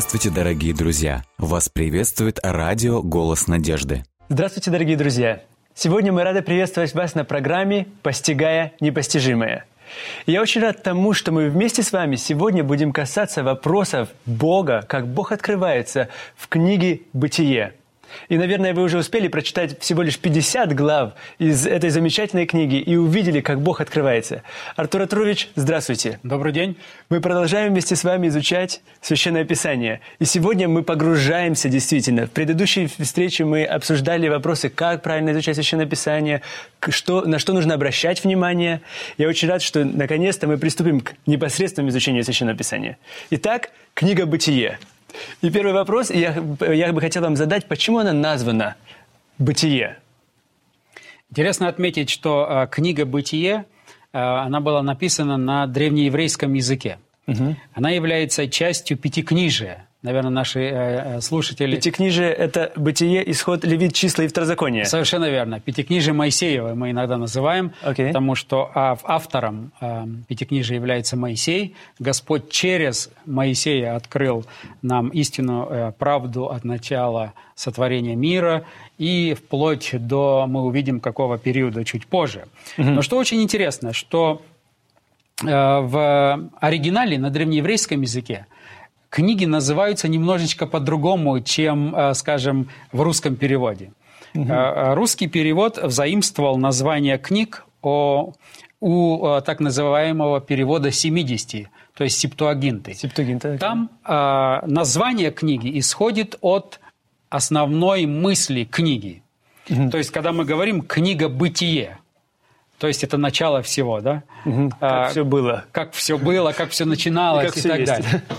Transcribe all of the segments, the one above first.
Здравствуйте, дорогие друзья! Вас приветствует радио «Голос надежды». Здравствуйте, дорогие друзья! Сегодня мы рады приветствовать вас на программе «Постигая непостижимое». Я очень рад тому, что мы вместе с вами сегодня будем касаться вопросов Бога, как Бог открывается в книге «Бытие». И, наверное, вы уже успели прочитать всего лишь 50 глав из этой замечательной книги и увидели, как Бог открывается. Артур Артурович, здравствуйте. Добрый день. Мы продолжаем вместе с вами изучать Священное Писание. И сегодня мы погружаемся действительно. В предыдущей встрече мы обсуждали вопросы, как правильно изучать Священное Писание, что, на что нужно обращать внимание. Я очень рад, что наконец-то мы приступим к непосредственному изучению Священного Писания. Итак, книга «Бытие». И первый вопрос, я, я бы хотел вам задать, почему она названа «Бытие»? Интересно отметить, что э, книга «Бытие», э, она была написана на древнееврейском языке. Угу. Она является частью пятикнижия – наверное, наши э, э, слушатели... Пятикнижие – это бытие, исход, левит, числа и второзаконие. Совершенно верно. Пятикнижие Моисеева мы иногда называем, okay. потому что автором э, Пятикнижия является Моисей. Господь через Моисея открыл нам истину, э, правду от начала сотворения мира и вплоть до, мы увидим, какого периода чуть позже. Mm-hmm. Но что очень интересно, что э, в оригинале на древнееврейском языке книги называются немножечко по-другому, чем, э, скажем, в русском переводе. Угу. Русский перевод взаимствовал название книг о, у так называемого перевода 70, то есть септуагинты. Септуагинты. Там э, название книги исходит от основной мысли книги. Угу. То есть, когда мы говорим «книга бытие», то есть это начало всего, да? Угу. Как а, все было. Как все было, как все начиналось и, и так есть. далее.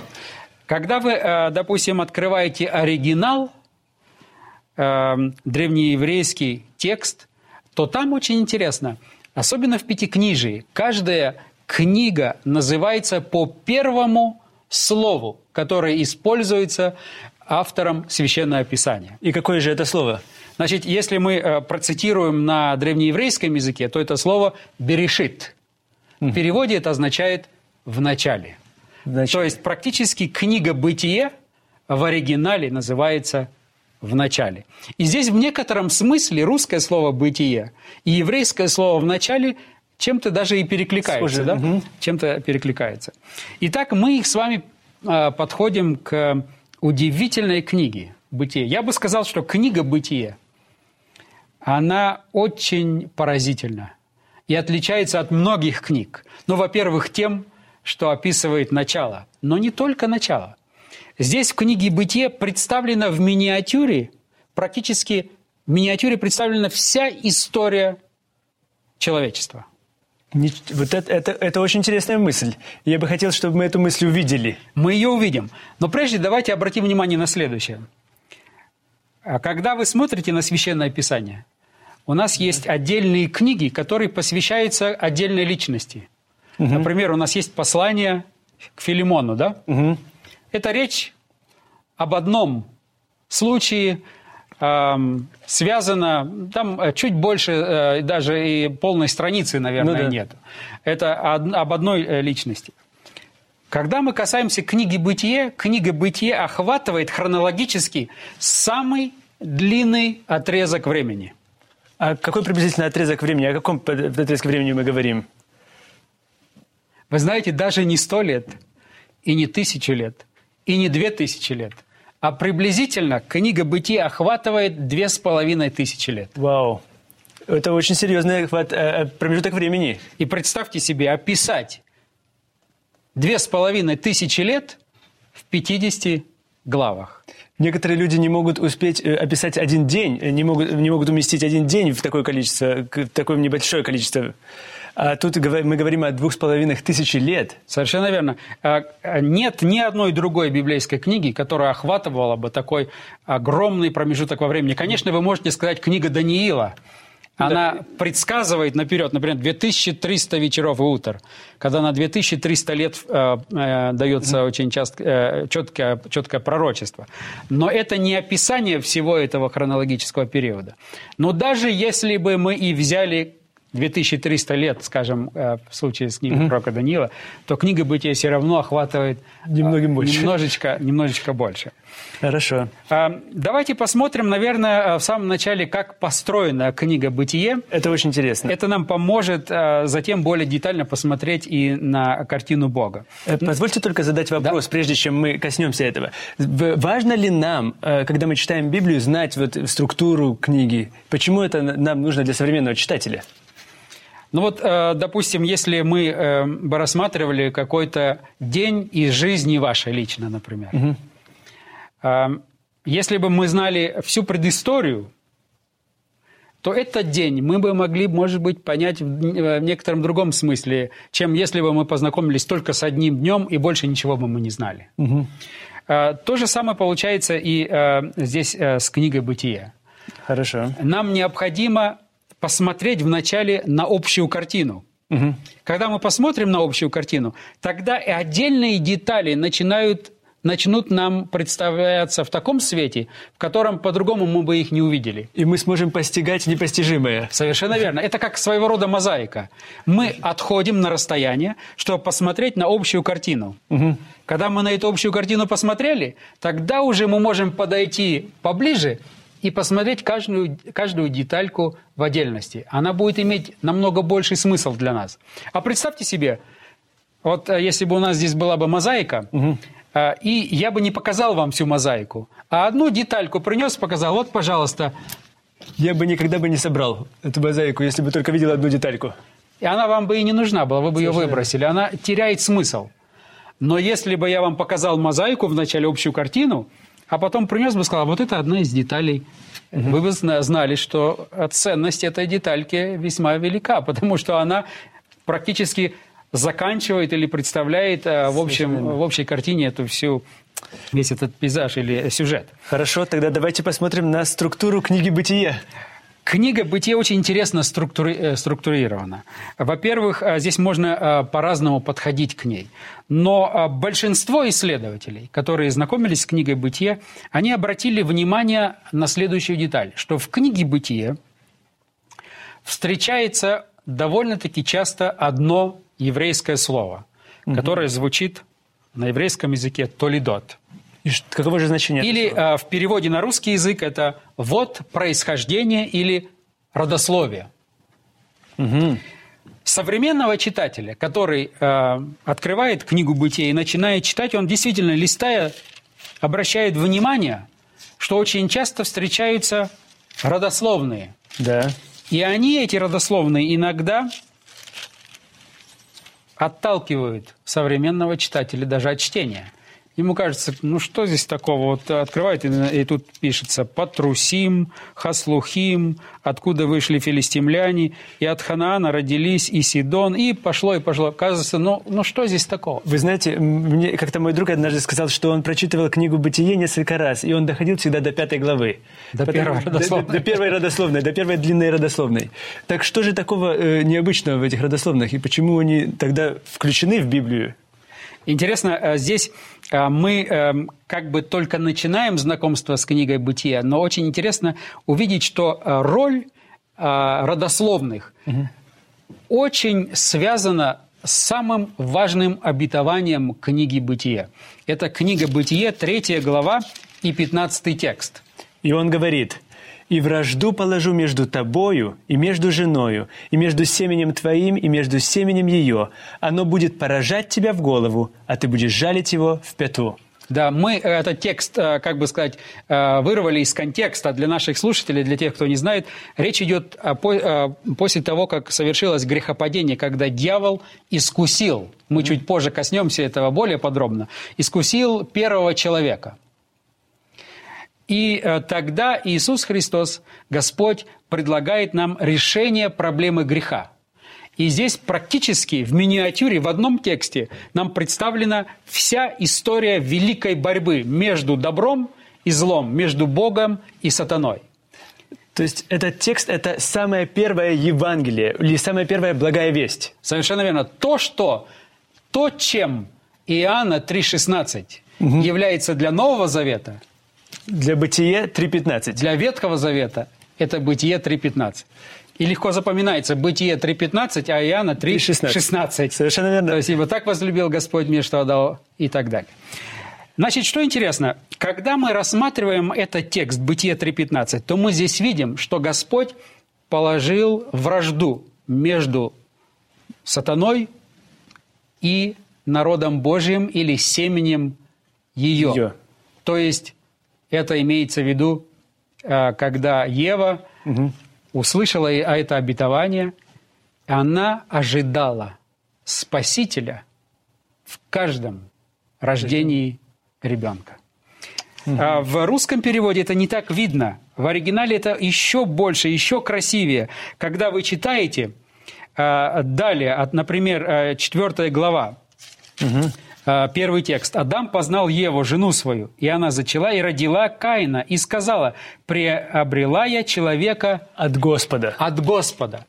Когда вы, э, допустим, открываете оригинал, э, древнееврейский текст, то там очень интересно, особенно в Пятикнижии, каждая книга называется по первому слову, которое используется автором Священного Писания. И какое же это слово? Значит, если мы э, процитируем на древнееврейском языке, то это слово «берешит». В переводе это означает «в начале». Значит... То есть практически книга «Бытие» в оригинале называется «в начале». И здесь в некотором смысле русское слово «бытие» и еврейское слово «в начале» чем-то даже и перекликаются, да? Угу. Чем-то перекликается. Итак, мы их с вами э, подходим к удивительной книге «Бытие». Я бы сказал, что книга «Бытие», она очень поразительна и отличается от многих книг. Ну, во-первых, тем, что описывает начало, но не только начало. Здесь в книге «Бытие» представлена в миниатюре, практически в миниатюре представлена вся история человечества. Вот это, это, это очень интересная мысль. Я бы хотел, чтобы мы эту мысль увидели. Мы ее увидим. Но прежде давайте обратим внимание на следующее. А когда вы смотрите на Священное Писание, у нас есть отдельные книги, которые посвящаются отдельной личности – Угу. Например, у нас есть послание к Филимону, да? Угу. Это речь об одном случае, связано, там э, чуть больше, э, даже и полной страницы, наверное, ну, да. нет. Это об одной э, личности. Когда мы касаемся книги «Бытие», книга «Бытие» охватывает хронологически самый длинный отрезок времени. А какой приблизительно отрезок времени? О каком отрезке времени мы говорим? Вы знаете, даже не сто лет, и не тысячу лет, и не две тысячи лет, а приблизительно книга «Бытие» охватывает две с половиной тысячи лет. Вау! Это очень серьезный охват, э, э, промежуток времени. И представьте себе, описать две с половиной тысячи лет в 50 главах. Некоторые люди не могут успеть э, описать один день, не могут, не могут уместить один день в такое количество, такое небольшое количество тут мы говорим о двух с половиной тысячи лет. Совершенно верно. А, а, нет ни одной другой библейской книги, которая охватывала бы такой огромный промежуток во времени. Конечно, вы можете сказать книга Даниила. Она да. предсказывает наперед, например, 2300 вечеров и утр, когда на 2300 лет э, э, дается mm-hmm. очень часто, э, четкое, четкое пророчество. Но это не описание всего этого хронологического периода. Но даже если бы мы и взяли 2300 лет, скажем, э, в случае с книгой угу. пророка Даниила, то книга Бытия все равно охватывает Немногим больше. Немножечко, немножечко больше. Хорошо. А, давайте посмотрим, наверное, в самом начале, как построена книга «Бытие». Это очень интересно. Это нам поможет затем более детально посмотреть и на картину Бога. Э, позвольте только задать вопрос, да? прежде чем мы коснемся этого. Важно ли нам, э, когда мы читаем Библию, знать вот структуру книги? Почему это нам нужно для современного читателя? Ну вот, э, допустим, если мы бы рассматривали какой-то день из жизни вашей лично, например, угу. Если бы мы знали всю предысторию, то этот день мы бы могли, может быть, понять в некотором другом смысле, чем если бы мы познакомились только с одним днем и больше ничего бы мы не знали. Угу. То же самое получается и здесь с книгой «Бытие». Хорошо. Нам необходимо посмотреть вначале на общую картину. Угу. Когда мы посмотрим на общую картину, тогда и отдельные детали начинают начнут нам представляться в таком свете, в котором по-другому мы бы их не увидели. И мы сможем постигать непостижимое. Совершенно верно. Это как своего рода мозаика. Мы отходим на расстояние, чтобы посмотреть на общую картину. Угу. Когда мы на эту общую картину посмотрели, тогда уже мы можем подойти поближе и посмотреть каждую, каждую детальку в отдельности. Она будет иметь намного больший смысл для нас. А представьте себе, вот э, если бы у нас здесь была бы мозаика, угу. И я бы не показал вам всю мозаику, а одну детальку принес, показал, вот, пожалуйста. Я бы никогда бы не собрал эту мозаику, если бы только видел одну детальку. И она вам бы и не нужна была, вы бы Совершенно. ее выбросили. Она теряет смысл. Но если бы я вам показал мозаику, вначале общую картину, а потом принес бы и сказал, вот это одна из деталей. Угу. Вы бы знали, что ценность этой детальки весьма велика, потому что она практически заканчивает или представляет э, в, общем, в общей картине эту всю весь этот пейзаж или сюжет. Хорошо, тогда давайте посмотрим на структуру книги «Бытие». Книга «Бытие» очень интересно структури... Э, структурирована. Во-первых, э, здесь можно по-разному подходить к ней. Но большинство исследователей, которые знакомились с книгой «Бытие», они обратили внимание на следующую деталь, что в книге «Бытие» встречается довольно-таки часто одно еврейское слово, угу. которое звучит на еврейском языке «толидот». И каково же значение Или э, в переводе на русский язык это «вот происхождение» или «родословие». Угу. Современного читателя, который э, открывает книгу «Бытие» и начинает читать, он действительно, листая, обращает внимание, что очень часто встречаются родословные. Да. И они, эти родословные, иногда отталкивают современного читателя даже от чтения. Ему кажется, ну что здесь такого? Вот открывает, и, тут пишется «Патрусим», «Хаслухим», «Откуда вышли филистимляне», и от Ханаана родились и Сидон, и пошло, и пошло. Кажется, ну, ну что здесь такого? Вы знаете, мне как-то мой друг однажды сказал, что он прочитывал книгу «Бытие» несколько раз, и он доходил всегда до пятой главы. До Потому, первой родословной. До, до первой родословной, до первой длинной родословной. Так что же такого э, необычного в этих родословных, и почему они тогда включены в Библию? Интересно, э, здесь мы э, как бы только начинаем знакомство с книгой «Бытия», но очень интересно увидеть, что роль родословных угу. очень связана с самым важным обетованием книги «Бытие». Это книга «Бытие», третья глава и пятнадцатый текст. И он говорит – и вражду положу между тобою и между женою, и между семенем твоим и между семенем ее. Оно будет поражать тебя в голову, а ты будешь жалить его в пяту». Да, мы этот текст, э, как бы сказать, э, вырвали из контекста для наших слушателей, для тех, кто не знает. Речь идет после того, как совершилось грехопадение, когда дьявол искусил, мы чуть позже коснемся этого более подробно, искусил первого человека – и э, тогда Иисус Христос, Господь, предлагает нам решение проблемы греха. И здесь практически в миниатюре, в одном тексте, нам представлена вся история великой борьбы между добром и злом, между Богом и сатаной. То есть этот текст – это самое первое Евангелие или самая первая благая весть? Совершенно верно. То, что, то, чем Иоанна 3,16 угу. является для Нового Завета – для Бытие 3.15. Для Ветхого Завета это Бытие 3.15. И легко запоминается Бытие 3.15, а Иоанна 3.16. Совершенно верно. То есть, ибо так возлюбил Господь мир, что отдал, и так далее. Значит, что интересно, когда мы рассматриваем этот текст Бытие 3.15, то мы здесь видим, что Господь положил вражду между сатаной и народом Божьим или семенем ее. ее. То есть это имеется в виду, э, когда Ева угу. услышала это обетование, она ожидала Спасителя в каждом рождении ребенка. Угу. В русском переводе это не так видно. В оригинале это еще больше, еще красивее. Когда вы читаете э, далее, например, 4 э, глава, угу. Первый текст. «Адам познал Еву, жену свою, и она зачала и родила Каина, и сказала, приобрела я человека от Господа». От Господа.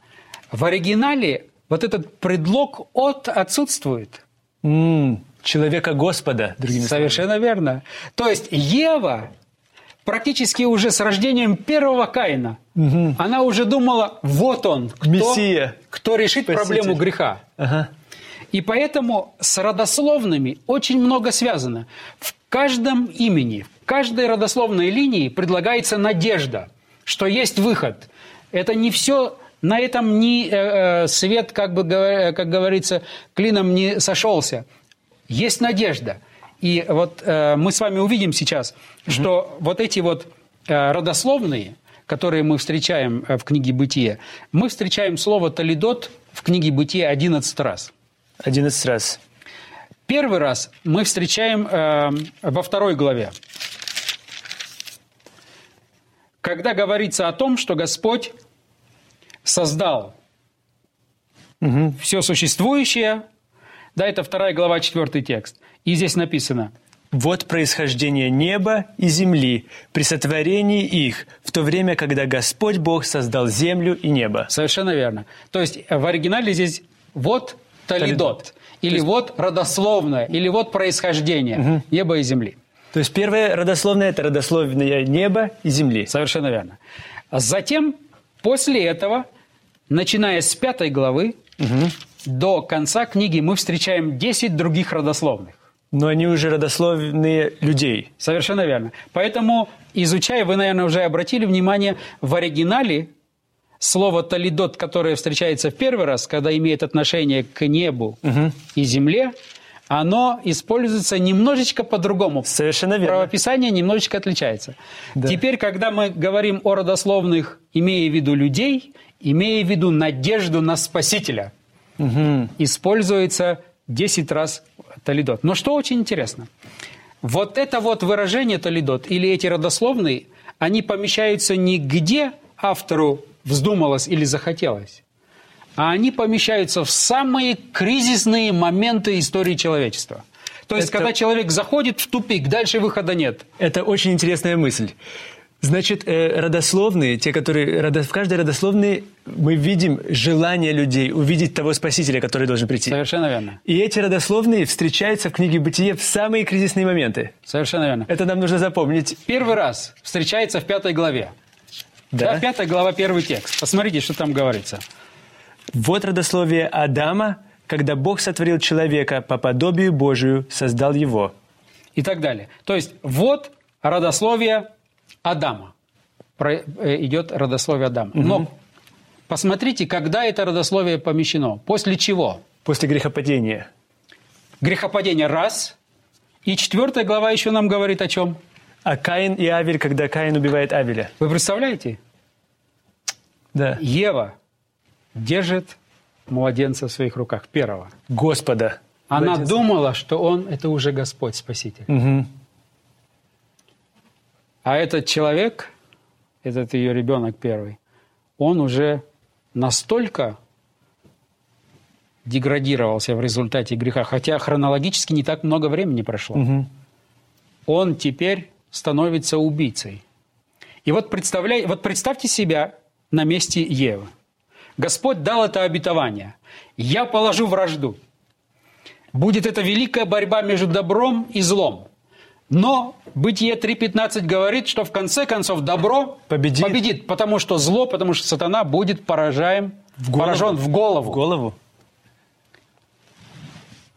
В оригинале вот этот предлог «от» отсутствует. Mm человека Господа, другими Совершенно словами. верно. То есть Ева практически уже с рождением первого Каина, угу. она уже думала, вот он, кто, Мессия. кто решит Спаситель. проблему греха. Ага. И поэтому с родословными очень много связано. В каждом имени, в каждой родословной линии предлагается надежда, что есть выход. Это не все на этом не э, э свет, как бы как говорится, клином не сошелся есть надежда. И вот э, мы с вами увидим сейчас, что угу. вот эти вот э, родословные, которые мы встречаем э, в книге «Бытие», мы встречаем слово «талидот» в книге «Бытие» 11 раз. 11 раз. Первый раз мы встречаем э, во второй главе, когда говорится о том, что Господь создал угу. все существующее да, это вторая глава, четвертый текст. И здесь написано. «Вот происхождение неба и земли при сотворении их, в то время, когда Господь Бог создал землю и небо». Совершенно верно. То есть в оригинале здесь «вот талидот», или есть... «вот родословное», или «вот происхождение угу. неба и земли». То есть первое родословное – это родословное неба и земли. Совершенно верно. Затем, после этого, начиная с пятой главы, угу до конца книги мы встречаем 10 других родословных. Но они уже родословные людей. Совершенно верно. Поэтому, изучая, вы, наверное, уже обратили внимание, в оригинале слово «талидот», которое встречается в первый раз, когда имеет отношение к небу угу. и земле, оно используется немножечко по-другому. Совершенно верно. Правописание немножечко отличается. Да. Теперь, когда мы говорим о родословных, имея в виду людей, имея в виду надежду на Спасителя – угу. используется 10 раз талидот. Но что очень интересно, вот это вот выражение талидот или эти родословные, они помещаются не где автору вздумалось или захотелось, а они помещаются в самые кризисные моменты истории человечества. То есть, это... когда человек заходит в тупик, дальше выхода нет. Это очень интересная мысль. Значит, э, родословные, те, которые в каждой родословной мы видим желание людей увидеть того Спасителя, который должен прийти. Совершенно верно. И эти родословные встречаются в книге Бытие в самые кризисные моменты. Совершенно верно. Это нам нужно запомнить. Первый раз встречается в пятой главе. Да? да пятая глава, первый текст. Посмотрите, что там говорится. Вот родословие Адама, когда Бог сотворил человека по подобию Божию, создал его. И так далее. То есть вот родословие Адама. Про, э, идет родословие Адама. Угу. Но посмотрите, когда это родословие помещено. После чего? После грехопадения. Грехопадение раз. И четвертая глава еще нам говорит о чем? А Каин и Авель, когда Каин убивает Авеля. Вы представляете? Да. Ева держит младенца в своих руках, первого. Господа. Она младенца. думала, что он – это уже Господь Спаситель. Угу. А этот человек, этот ее ребенок первый, он уже настолько деградировался в результате греха, хотя хронологически не так много времени прошло. Угу. Он теперь становится убийцей. И вот, представляй, вот представьте себя на месте Евы. Господь дал это обетование. «Я положу вражду». Будет это великая борьба между добром и злом. Но Бытие 3.15 говорит, что в конце концов добро Победит. победит потому что зло, потому что сатана будет поражаем, В голову. поражен в голову. В голову.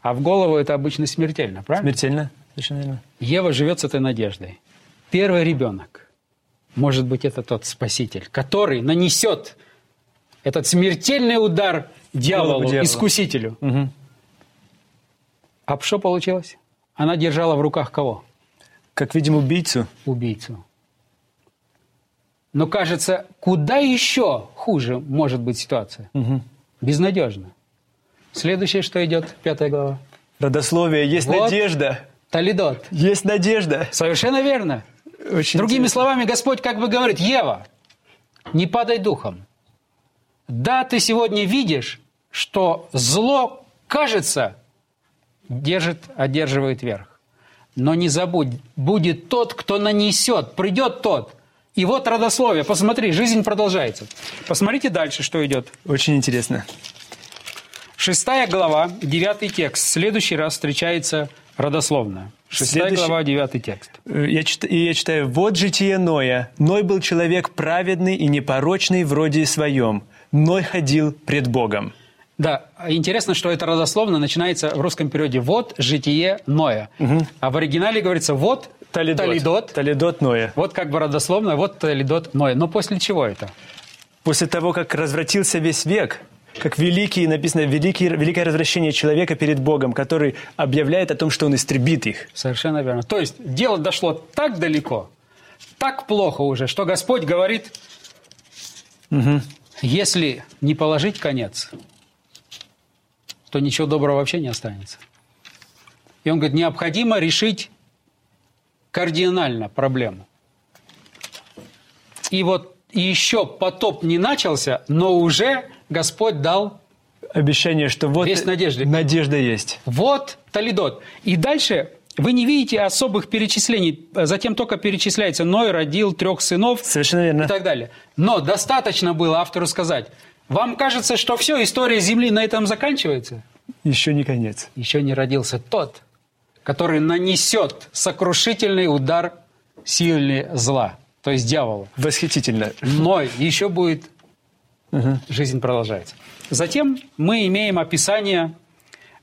А в голову это обычно смертельно, правильно? Смертельно. Совершенно верно. Ева живет с этой надеждой. Первый ребенок, может быть, это тот спаситель, который нанесет этот смертельный удар дьяволу, дьявола. искусителю. Мгм. А что получилось? Она держала в руках кого? Как видим убийцу. Убийцу. Но кажется, куда еще хуже может быть ситуация? Мгм. Безнадежно. Следующее, что идет, пятая глава. Родословие. Есть Вот. надежда. Талидот. Есть надежда. Совершенно верно. Очень Другими интересно. словами, Господь как бы говорит, Ева, не падай духом. Да, ты сегодня видишь, что зло, кажется, держит, одерживает верх. Но не забудь, будет тот, кто нанесет, придет тот. И вот родословие, посмотри, жизнь продолжается. Посмотрите дальше, что идет. Очень интересно. Шестая глава, девятый текст. В следующий раз встречается родословно. Шестая Следующий- глава, девятый текст. Э, Я чит- я читаю, «Вот житие Ноя. Ной был человек праведный и непорочный в роде своем. Ной ходил пред Богом». Да, интересно, что это родословно начинается в русском переводе «вот житие Ноя». А в оригинале говорится «вот Талидот. Талидот». Талидот Ноя. Вот как бы родословно, вот Талидот Ноя. Но после чего это? После того, как развратился весь век, как великий, написано, великий, великое развращение человека перед Богом, который объявляет о том, что он истребит их. Совершенно верно. То есть дело дошло так далеко, так плохо уже, что Господь говорит, если не положить конец, то ничего доброго вообще не останется. И он говорит, необходимо решить кардинально проблему. И вот еще потоп не начался, но уже Господь дал Обещание, что вот Есть надежда. надежда есть. Вот Талидот. И дальше вы не видите особых перечислений. Затем только перечисляется Ной родил трех сынов Совершенно верно. и так далее. Но достаточно было автору сказать, вам кажется, что все, история Земли на этом заканчивается? Еще не конец. Еще не родился тот, который нанесет сокрушительный удар сильнее зла, то есть дьявола. Восхитительно. Ной еще будет, жизнь продолжается. Затем мы имеем описание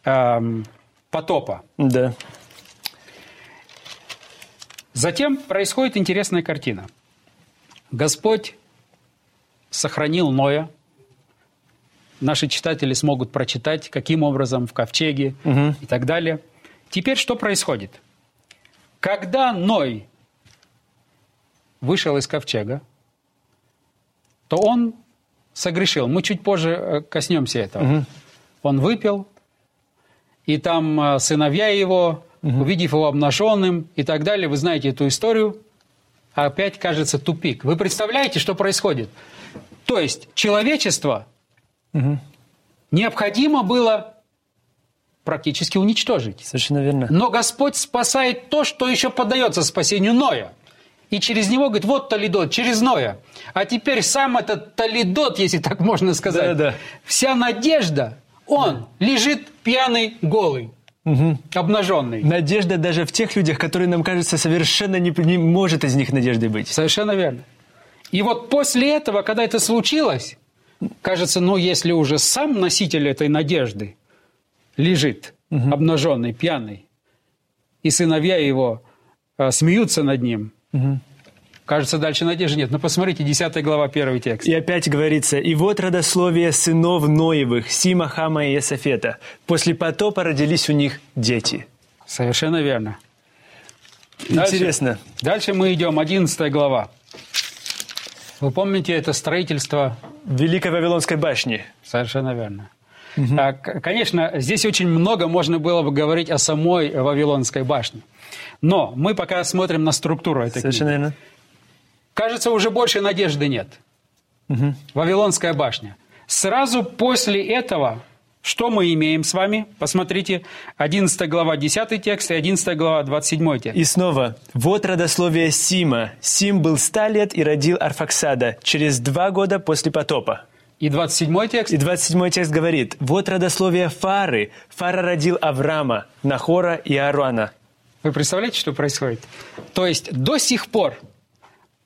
эм, потопа. Да. Затем происходит интересная картина. Господь сохранил Ноя. Наши читатели смогут прочитать, каким образом в ковчеге и так далее. Теперь что происходит? Когда Ной вышел из ковчега, то он согрешил. Мы чуть позже э, коснемся этого. Он выпил, и там э, сыновья его, увидев его обнаженным и так далее, вы знаете эту историю, опять кажется тупик. Вы представляете, что происходит? То есть человечество необходимо было практически уничтожить. Совершенно верно. Но Господь спасает то, что еще поддается спасению Ноя. И через него говорит, вот Талидот, через Ноя. А теперь сам этот Талидот, если так можно сказать, Да-да. вся надежда, он лежит пьяный, голый, обнаженный. Надежда даже в тех людях, которые нам кажется совершенно не, не может из них надежды быть. Совершенно верно. И вот после этого, когда это случилось, кажется, ну, если уже сам носитель этой надежды лежит обнаженный, пьяный, и сыновья его э, смеются над ним, кажется, дальше надежды нет. Но посмотрите, 10 глава, первый текст. И опять говорится, «И вот родословие сынов Ноевых, Сима, Хама и Есафета. После потопа родились у них дети». Совершенно верно. Дальше. Интересно. Дальше мы идем, 11 глава. Вы помните это строительство Великой Вавилонской башни. Совершенно верно. К- Конечно, здесь очень много можно было бы говорить о самой Вавилонской башне. Но мы пока смотрим на структуру этой Совершенно книги. верно. Кажется, уже больше надежды нет. Вавилонская башня. Сразу после этого, что мы имеем с вами? Посмотрите, 11 глава, 10 текст и 11 глава, 27 текст. И снова, вот родословие Сима. Сим был ста лет и родил Арфаксада через два года после потопа. И 27 текст. И 27 текст говорит, вот родословие Фары. Фара родил Авраама, Нахора и Аруана. Вы представляете, что происходит? То есть до сих пор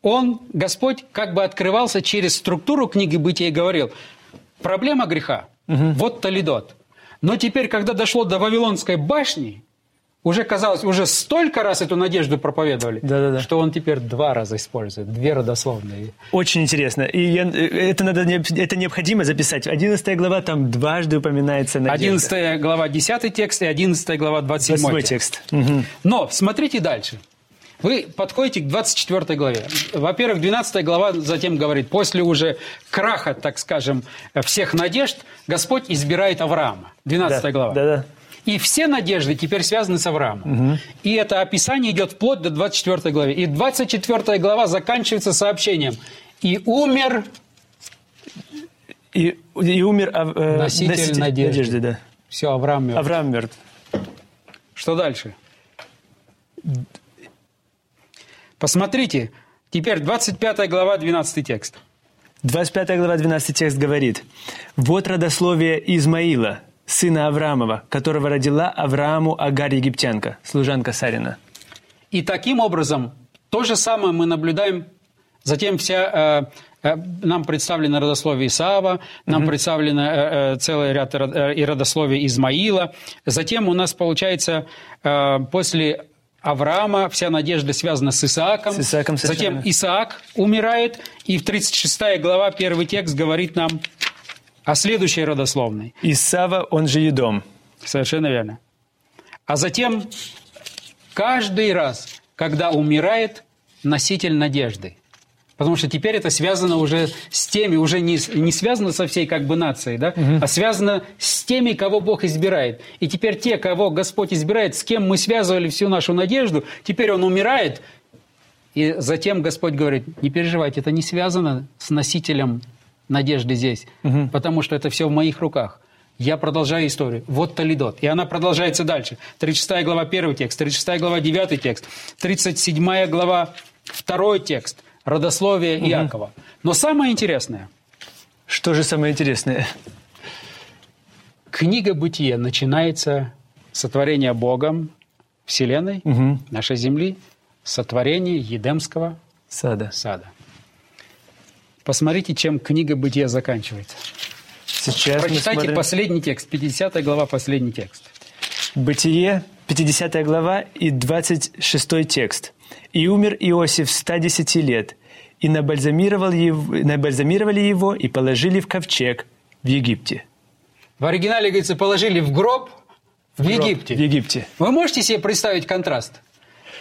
он, Господь, как бы открывался через структуру книги Бытия и говорил, проблема греха, угу. вот Толидот. Но теперь, когда дошло до Вавилонской башни, уже казалось, уже столько раз эту надежду проповедовали, Да-да-да. что он теперь два раза использует, две родословные. Очень интересно. И я, это, надо, это необходимо записать. 11 глава там дважды упоминается надежда. 11 глава 10 текст и 11 глава 27 Восьмой текст. текст. Угу. Но смотрите дальше. Вы подходите к 24 главе. Во-первых, 12 глава затем говорит, после уже краха, так скажем, всех надежд, Господь избирает Авраама. 12 Да, глава. да-да. И все надежды теперь связаны с Авраамом. И это описание идет вплоть до 24 главы. И 24 глава заканчивается сообщением. «И умер И, и умер Ав- э, Носитель надежды. да. Все, Авраам мертв. Авраам мертв. Что дальше? Посмотрите, теперь 25 глава, 12 текст. 25 глава, 12 текст говорит. «Вот родословие Измаила, сына Авраамова, которого родила Аврааму Агарь египтянка, служанка Сарина». И таким образом, то же самое мы наблюдаем, затем вся, э, э, нам представлено родословие Исаава, нам представлено э, э, целый ряд э, и родословий Измаила. Затем у нас получается э, после Авраама вся надежда связана с Исааком. С Исааком совершенно. Затем Исаак умирает, и в 36 глава, первый текст говорит нам о следующей родословной. Исава, он же Едом. Совершенно верно. А затем каждый раз, когда умирает носитель надежды, потому что теперь это связано уже с теми, уже не, не связано со всей как бы нацией, да, а связано с теми, кого Бог избирает. И теперь те, кого Господь избирает, с кем мы связывали всю нашу надежду, теперь он умирает, и затем Господь говорит, не переживайте, это не связано с носителем надежды здесь, потому что это все в моих руках. Я продолжаю историю. Вот Толидот. И она продолжается дальше. 36 глава 1 текст, 36 глава 9 текст, 37 глава 2 текст, родословие Иакова. Но самое интересное, Что же самое интересное? книга Бытия начинается с сотворения Богом Вселенной, Мгм. нашей Земли, сотворения Едемского Сада. сада. Посмотрите, чем книга Бытия заканчивается. Сейчас Прочитайте смотрим последний текст, 50 глава, последний текст. Бытие, 50 глава и 26 текст. «И умер Иосиф 110 лет, и набальзамировал его, набальзамировали его и положили в ковчег в Египте». В оригинале, говорится, положили в гроб в, Гроб Египте. В Египте. Вы можете себе представить контраст?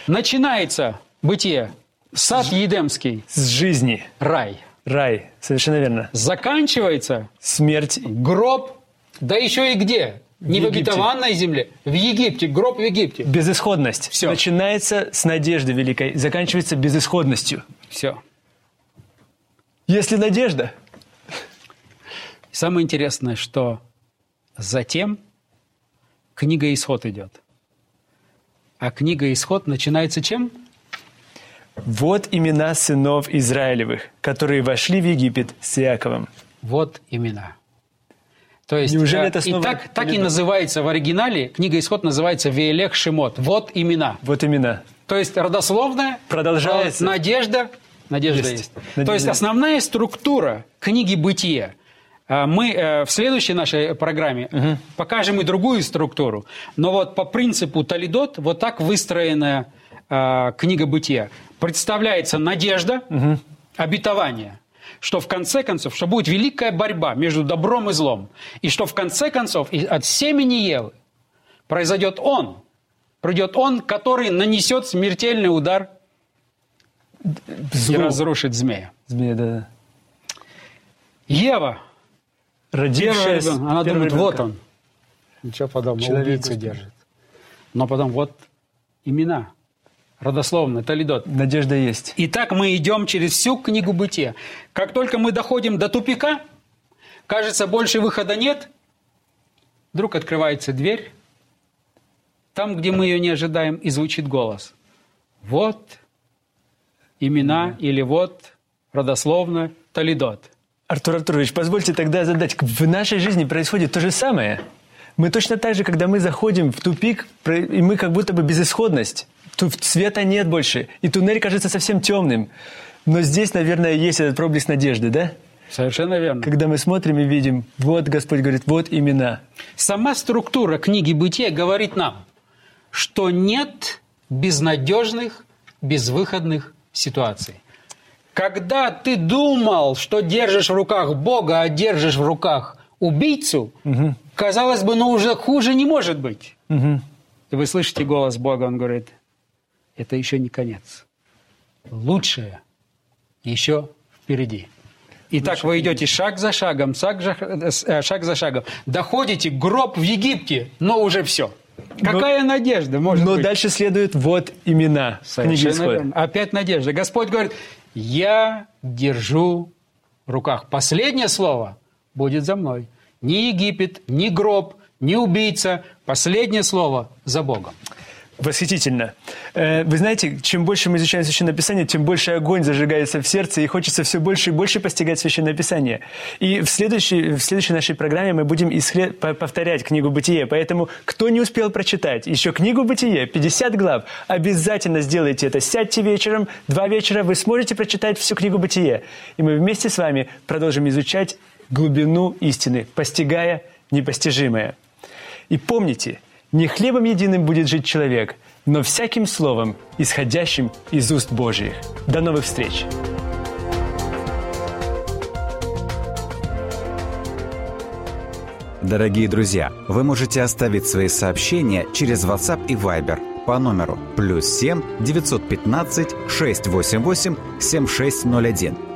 Начинается бытие, сад Едемский, С жизни. рай. Рай. Совершенно верно. Заканчивается Смерть. гроб, да еще и где? Не в, Египте. обетованной земле, в Египте, гроб в Египте. Безысходность. Всё. Начинается с надежды великой, заканчивается безысходностью. Все. Если надежда, Самое интересное, что затем книга Исход идет. А книга Исход начинается чем? Вот имена сынов Израилевых, которые вошли в Египет с Иаковом. Вот имена. То есть, Неужели э, это и снова так, так и называется в оригинале, книга Исход называется Веелех Шимот. Вот имена. Вот имена. То есть родословная, Продолжается. э, надежда, надежда Есть. есть. Надежда То есть основная структура книги Бытия. э, Мы в следующей нашей программе покажем и другую структуру. Но вот по принципу Толидот вот так выстроенная э, книга Бытия. Представляется надежда, обетование, что в конце концов, что будет великая борьба между добром и злом, и что в конце концов и от семени Евы произойдет он, придет он, который нанесет смертельный удар и Злу. разрушит змея. Змея, да, да. Ева, Родившая ребенок, она думает, вот ребенка. он. Ничего подобного, Человек Господь. держит. Но потом вот имена, родословно, Толидот. Надежда есть. И так мы идем через всю книгу Бытия. Как только мы доходим до тупика, кажется, больше выхода нет, вдруг открывается дверь, там, где мы ее не ожидаем, и звучит голос. Вот имена или вот родословно Толидот. Артур Артурович, позвольте тогда задать, в нашей жизни происходит то же самое. Мы точно так же, когда мы заходим в тупик, и мы как будто бы безысходность. Тут света нет больше, и туннель кажется совсем темным. Но здесь, наверное, есть этот проблеск надежды, да? Совершенно верно. Когда мы смотрим и видим, вот Господь говорит, вот имена. Сама структура книги Бытия говорит нам, что нет безнадежных, безвыходных ситуаций. Когда ты думал, что держишь в руках Бога, а держишь в руках убийцу, угу. Казалось бы, ну уже хуже не может быть. Угу. И вы слышите голос Бога, он говорит, это еще не конец. Лучшее еще впереди. И так вы идете шаг за шагом, шаг за, э, шаг за шагом. Доходите гроб в Египте, но уже все. Какая но, надежда может но быть? дальше следуют вот имена книги. Опять надежда. Господь говорит, я держу в руках. Последнее слово будет за мной. Ни Египет, ни гроб, ни убийца. Последнее слово за Богом. Восхитительно. Э, вы знаете, чем больше мы изучаем Священное Писание, тем больше огонь зажигается в сердце, и хочется все больше и больше постигать Священное Писание. И в следующей, в следующей нашей программе мы будем исслед... повторять книгу Бытие. Поэтому, кто не успел прочитать еще книгу Бытие, 50 глав, обязательно сделайте это. Сядьте вечером, два вечера, вы сможете прочитать всю книгу Бытие. И мы вместе с вами продолжим изучать глубину истины, постигая непостижимое. И помните – не хлебом единым будет жить человек, но всяким словом, исходящим из уст Божьих. До новых встреч! Дорогие друзья, вы можете оставить свои сообщения через WhatsApp и Viber по номеру плюс 7 915 688 7601